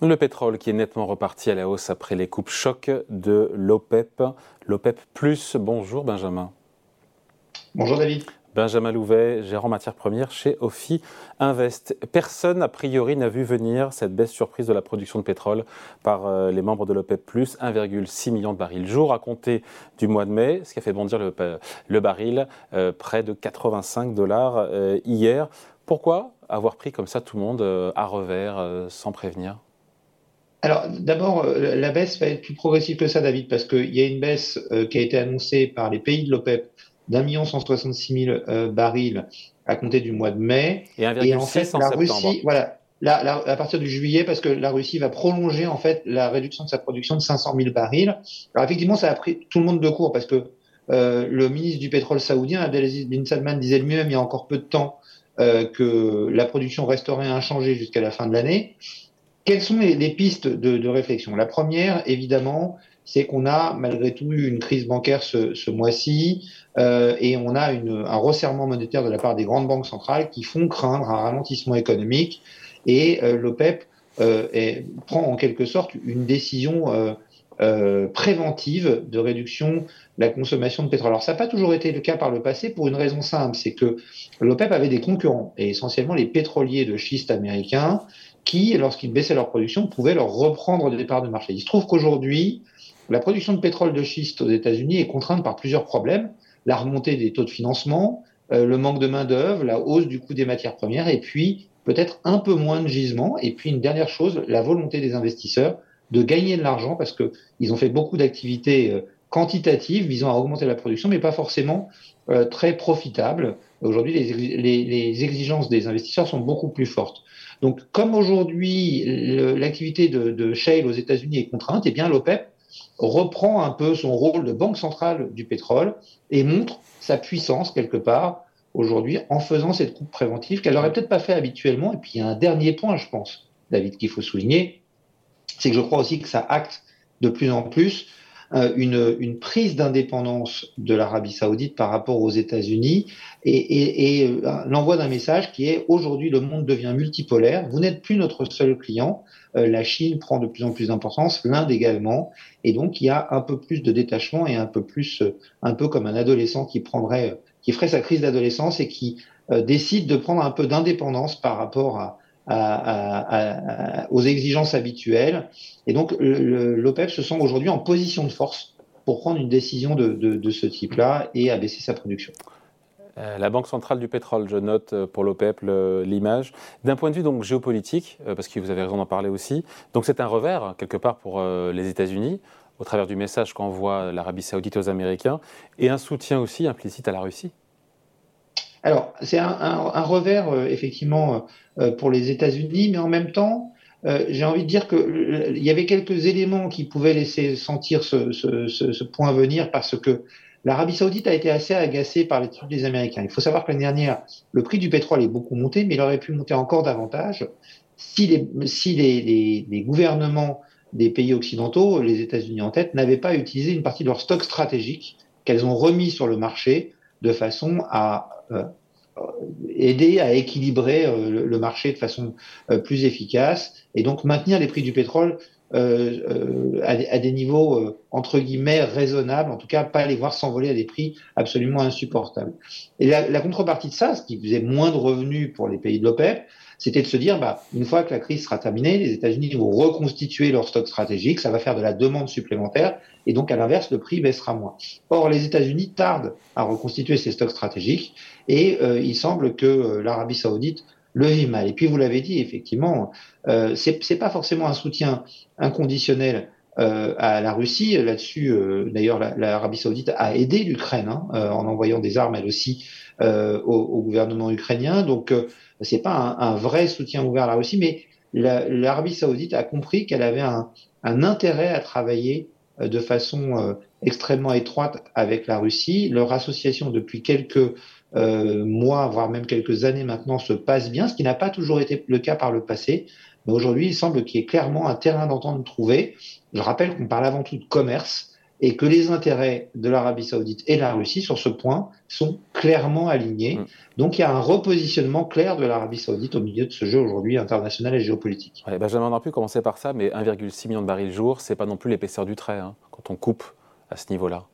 Le pétrole qui est nettement reparti à la hausse après les coupes chocs de l'OPEP. L'OPEP Plus, bonjour Benjamin. Bonjour David. Benjamin Louvet, gérant matières premières chez Ophi Invest. Personne, a priori, n'a vu venir cette baisse surprise de la production de pétrole par euh, les membres de l'OPEP+, 1,6 million de barils jour à compter du mois de mai, ce qui a fait bondir le, le baril euh, près de 85 dollars euh, hier. Pourquoi avoir pris comme ça tout le monde à revers sans prévenir? Alors d'abord, euh, la baisse va être plus progressive que ça, David, parce qu'il y a une baisse euh, qui a été annoncée par les pays de l'OPEP d'un million cent soixante-six mille euh, barils à compter du mois de mai. Et, et en fait, la Russie, voilà, à partir du juillet, parce que la Russie va prolonger en fait la réduction de sa production de 500 000 barils. Alors effectivement, ça a pris tout le monde de court, parce que le ministre du pétrole saoudien, Abdelaziz bin Salman, disait lui-même il y a encore peu de temps que la production resterait inchangée jusqu'à la fin de l'année. Quelles sont les, pistes de, réflexion? La première, évidemment, c'est qu'on a malgré tout eu une crise bancaire ce, mois-ci euh, et on a un resserrement monétaire de la part des grandes banques centrales qui font craindre un ralentissement économique et euh, l'OPEP euh, prend en quelque sorte une décision préventive de réduction de la consommation de pétrole. Alors ça n'a pas toujours été le cas par le passé pour une raison simple, c'est que l'OPEP avait des concurrents et essentiellement les pétroliers de schiste américains qui, lorsqu'ils baissaient leur production, pouvaient leur reprendre des parts de marché. Il se trouve qu'aujourd'hui, la production de pétrole de schiste aux États-Unis est contrainte par plusieurs problèmes la remontée des taux de financement, euh, le manque de main d'œuvre, la hausse du coût des matières premières, et puis peut-être un peu moins de gisements. Et puis une dernière chose, la volonté des investisseurs de gagner de l'argent parce qu'ils ont fait beaucoup d'activités euh, quantitatives visant à augmenter la production, mais pas forcément euh, très profitables. Aujourd'hui, les, les, exigences des investisseurs sont beaucoup plus fortes. Donc, comme aujourd'hui l'activité de, de, shale aux États-Unis est contrainte, eh bien l'OPEP reprend un peu son rôle de banque centrale du pétrole et montre sa puissance quelque part aujourd'hui en faisant cette coupe préventive qu'elle n'aurait peut-être pas fait habituellement. Et puis il y a un dernier point, je pense, David, qu'il faut souligner, c'est que je crois aussi que ça acte de plus en plus une, une, prise d'indépendance de l'Arabie saoudite par rapport aux États-Unis et, et, et euh, l'envoi d'un message qui est aujourd'hui le monde devient multipolaire, vous n'êtes plus notre seul client, euh, la Chine prend de plus en plus d'importance, l'Inde également, et donc il y a un peu plus de détachement et un peu plus, un peu comme un adolescent qui prendrait, qui ferait sa crise d'adolescence et qui décide de prendre un peu d'indépendance par rapport à, aux exigences habituelles. Et donc l'OPEP se sent aujourd'hui en position de force pour prendre une décision de, ce type-là et abaisser sa production. Euh, la Banque centrale du pétrole, je note euh, pour l'OPEP l'image. D'un point de vue donc géopolitique, euh, parce que vous avez raison d'en parler aussi, donc c'est un revers quelque part pour les États-Unis au travers du message qu'envoie l'Arabie saoudite aux Américains et un soutien aussi implicite à la Russie. Alors, c'est un, revers, euh, effectivement, euh, euh, pour les États-Unis, mais en même temps, j'ai envie de dire qu'il y avait quelques éléments qui pouvaient laisser sentir ce, point venir parce que l'Arabie saoudite a été assez agacée par trucs des Américains. Il faut savoir que l'année dernière, le prix du pétrole est beaucoup monté, mais il aurait pu monter encore davantage si les, les gouvernements des pays occidentaux, les États-Unis en tête, n'avaient pas utilisé une partie de leur stock stratégique qu'elles ont remis sur le marché de façon à aider à équilibrer euh, le, marché de façon euh, plus efficace et donc maintenir les prix du pétrole à, des niveaux entre guillemets raisonnables, en tout cas pas les voir s'envoler à des prix absolument insupportables. Et la, la, contrepartie de ça, ce qui faisait moins de revenus pour les pays de l'OPEP, c'était de se dire, bah, une fois que la crise sera terminée, les États-Unis vont reconstituer leur stock stratégique, ça va faire de la demande supplémentaire, et donc à l'inverse, le prix baissera moins. Or, les États-Unis tardent à reconstituer ces stocks stratégiques, et euh, il semble que euh, l'Arabie saoudite le vit mal. Et puis, vous l'avez dit, effectivement, euh, c'est pas forcément un soutien inconditionnel euh, à la Russie. Là-dessus, euh, d'ailleurs, l'Arabie saoudite a aidé l'Ukraine hein, en envoyant des armes, elle aussi, au, au, gouvernement ukrainien. Donc, c'est pas un, vrai soutien ouvert à la Russie, mais l'Arabie saoudite a compris qu'elle avait un, intérêt à travailler euh, de façon euh, extrêmement étroite avec la Russie. Leur association depuis quelques euh, mois, voire même quelques années maintenant, se passe bien, ce qui n'a pas toujours été le cas par le passé. Mais aujourd'hui, il semble qu'il y ait clairement un terrain d'entente trouvé. Je rappelle qu'on parle avant tout de commerce et que les intérêts de l'Arabie saoudite et de la Russie sur ce point sont clairement alignés. Mm. Donc il y a un repositionnement clair de l'Arabie Saoudite au milieu de ce jeu aujourd'hui international et géopolitique. Ouais, Benjamin a pu commencer par ça, mais 1,6 million de barils jour, c'est pas non plus l'épaisseur du trait hein, quand on coupe à ce niveau-là.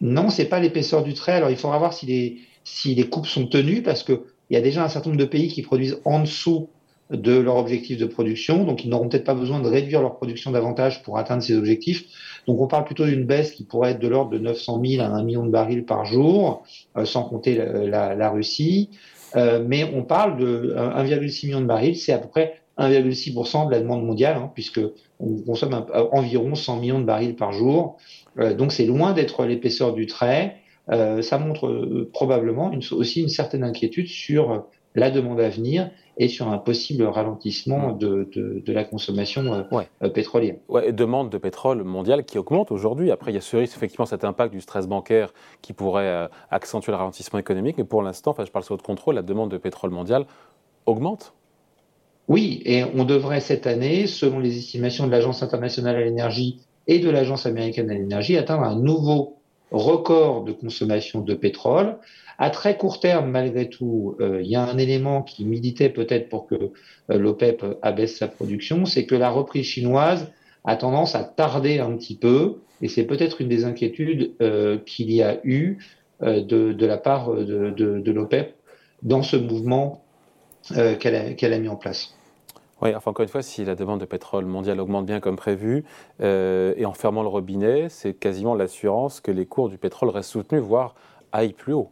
Non, c'est pas l'épaisseur du trait. Alors il faudra voir si les, si les coupes sont tenues parce qu'il y a déjà un certain nombre de pays qui produisent en dessous de leur objectif de production, donc ils n'auront peut-être pas besoin de réduire leur production davantage pour atteindre ces objectifs. Donc on parle plutôt d'une baisse qui pourrait être de l'ordre de 900 000 à 1 million de barils par jour, euh, sans compter la, la, Russie. Euh, mais on parle de 1,6 million de barils, c'est à peu près 1,6% de la demande mondiale, hein, puisque on consomme environ 100 millions de barils par jour. Euh, donc c'est loin d'être l'épaisseur du trait. Euh, ça montre euh, probablement une, aussi une certaine inquiétude sur la demande à venir et sur un possible ralentissement de, de, de la consommation euh, pétrolière. Ouais, demande de pétrole mondiale qui augmente aujourd'hui. Après, il y a ce risque, effectivement, cet impact du stress bancaire qui pourrait accentuer le ralentissement économique. Mais pour l'instant, enfin, je parle sur votre contrôle, la demande de pétrole mondiale augmente. Oui, et on devrait cette année, selon les estimations de l'Agence internationale à l'énergie et de l'Agence américaine à l'énergie, atteindre un nouveau record de consommation de pétrole. À très court terme, malgré tout, euh, il y a un élément qui militait peut-être pour que euh, l'OPEP abaisse sa production, c'est que la reprise chinoise a tendance à tarder un petit peu, et c'est peut-être une des inquiétudes euh, qu'il y a eu de, la part de, l'OPEP dans ce mouvement qu'elle a mis en place. Oui, enfin encore une fois, si la demande de pétrole mondiale augmente bien comme prévu, euh, et en fermant le robinet, c'est quasiment l'assurance que les cours du pétrole restent soutenus, voire aillent plus haut.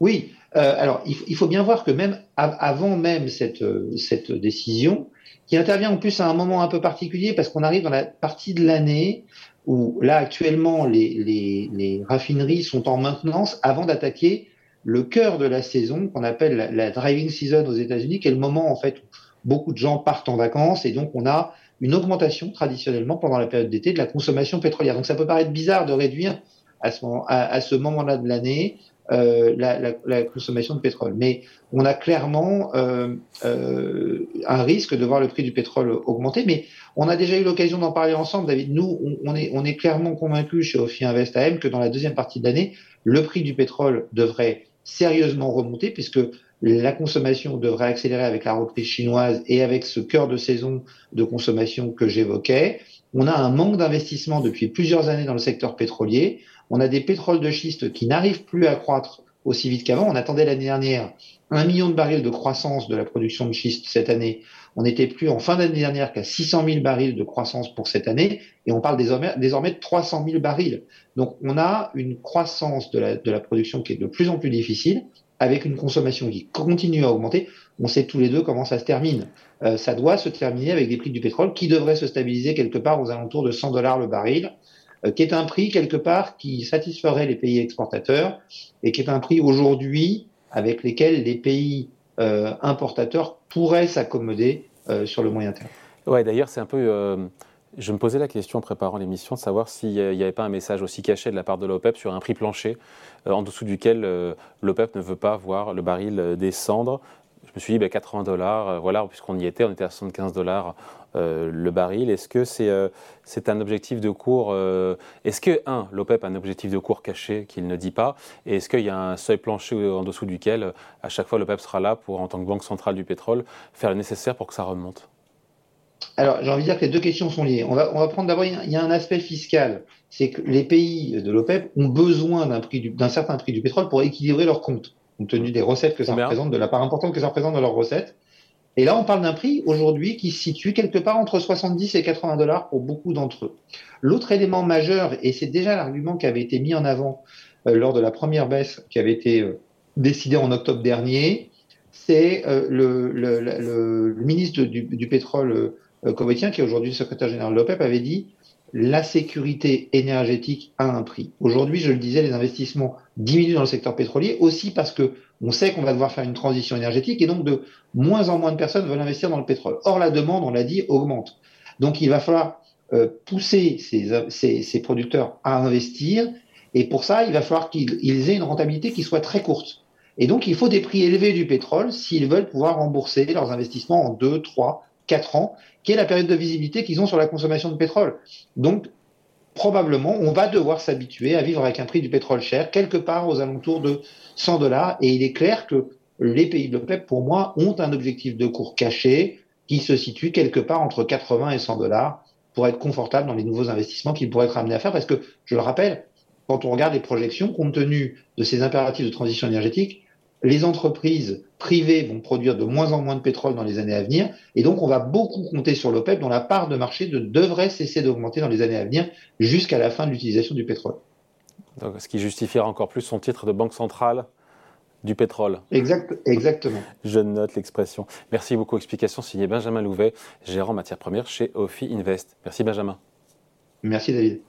Oui, euh, alors il, faut bien voir que même avant même cette, cette décision, qui intervient en plus à un moment un peu particulier, parce qu'on arrive dans la partie de l'année où là actuellement les, les, les raffineries sont en maintenance avant d'attaquer le cœur de la saison qu'on appelle la, driving season aux États-Unis, qui est le moment en fait où beaucoup de gens partent en vacances et donc on a une augmentation traditionnellement pendant la période d'été de la consommation pétrolière. Donc ça peut paraître bizarre de réduire à, ce moment-là de l'année euh, la, la, la, consommation de pétrole. Mais on a clairement euh, euh, un risque de voir le prix du pétrole augmenter. Mais on a déjà eu l'occasion d'en parler ensemble, David. Nous, on, est clairement convaincus chez Ophi Invest AM que dans la deuxième partie de l'année, le prix du pétrole devrait sérieusement remonter puisque la consommation devrait accélérer avec la reprise chinoise et avec ce cœur de saison de consommation que j'évoquais. On a un manque d'investissement depuis plusieurs années dans le secteur pétrolier. On a des pétroles de schiste qui n'arrivent plus à croître aussi vite qu'avant. On attendait l'année dernière un million de barils de croissance de la production de schiste cette année. On n'était plus en fin d'année dernière qu'à 600 000 barils de croissance pour cette année et on parle désormais, de 300 000 barils. Donc on a une croissance de la, production qui est de plus en plus difficile avec une consommation qui continue à augmenter, on sait tous les deux comment ça se termine. Euh, ça doit se terminer avec des prix du pétrole qui devraient se stabiliser quelque part aux alentours de 100 dollars le baril, qui est un prix quelque part qui satisferait les pays exportateurs et qui est un prix aujourd'hui avec lesquels les pays euh, importateurs pourraient s'accommoder sur le moyen terme. Ouais, d'ailleurs, c'est un peu je me posais la question en préparant l'émission de savoir s'il n'y avait pas un message aussi caché de la part de l'OPEP sur un prix plancher euh, en dessous duquel euh, l'OPEP ne veut pas voir le baril euh, descendre. Je me suis dit 80 ben, dollars, voilà, puisqu'on y était, on était à 75 dollars le baril. Est-ce que c'est c'est un objectif de cours Est-ce que, un, l'OPEP a un objectif de cours caché qu'il ne dit pas Et est-ce qu'il y a un seuil plancher en dessous duquel, à chaque fois, l'OPEP sera là pour, en tant que banque centrale du pétrole, faire le nécessaire pour que ça remonte? Alors, j'ai envie de dire que les deux questions sont liées. On va, prendre d'abord, il y a un aspect fiscal. C'est que les pays de l'OPEP ont besoin d'un certain prix du pétrole pour équilibrer leurs comptes, compte tenu des recettes que ça représente, de la part importante que ça représente dans leurs recettes. Et là, on parle d'un prix aujourd'hui qui se situe quelque part entre 70 et 80 dollars pour beaucoup d'entre eux. L'autre élément majeur, et c'est déjà l'argument qui avait été mis en avant euh, lors de la première baisse qui avait été euh, décidée en octobre dernier, c'est euh, le, le, le, le, ministre du, du pétrole euh, qui est aujourd'hui le secrétaire général de l'OPEP, avait dit la sécurité énergétique a un prix. Aujourd'hui, je le disais, les investissements diminuent dans le secteur pétrolier aussi parce que on sait qu'on va devoir faire une transition énergétique et donc de moins en moins de personnes veulent investir dans le pétrole. Or, la demande, on l'a dit, augmente. Donc, il va falloir euh, pousser ces, ces, producteurs à investir et pour ça, il va falloir qu'ils aient une rentabilité qui soit très courte. Et donc, il faut des prix élevés du pétrole s'ils veulent pouvoir rembourser leurs investissements en 2, 3, 4 ans, qui est la période de visibilité qu'ils ont sur la consommation de pétrole. Donc, probablement, on va devoir s'habituer à vivre avec un prix du pétrole cher, quelque part aux alentours de 100 dollars. Et il est clair que les pays de l'OPEP, pour moi, ont un objectif de cours caché qui se situe quelque part entre 80 et 100 dollars pour être confortable dans les nouveaux investissements qu'ils pourraient être amenés à faire. Parce que, je le rappelle, quand on regarde les projections, compte tenu de ces impératifs de transition énergétique, les entreprises privées vont produire de moins en moins de pétrole dans les années à venir, et donc on va beaucoup compter sur l'OPEP, dont la part de marché devrait cesser d'augmenter dans les années à venir jusqu'à la fin de l'utilisation du pétrole. Donc, ce qui justifiera encore plus son titre de banque centrale du pétrole. Exact, exactement. Je note l'expression. Merci beaucoup. Explication signée Benjamin Louvet, gérant matières premières chez Ophi Invest. Merci Benjamin. Merci David.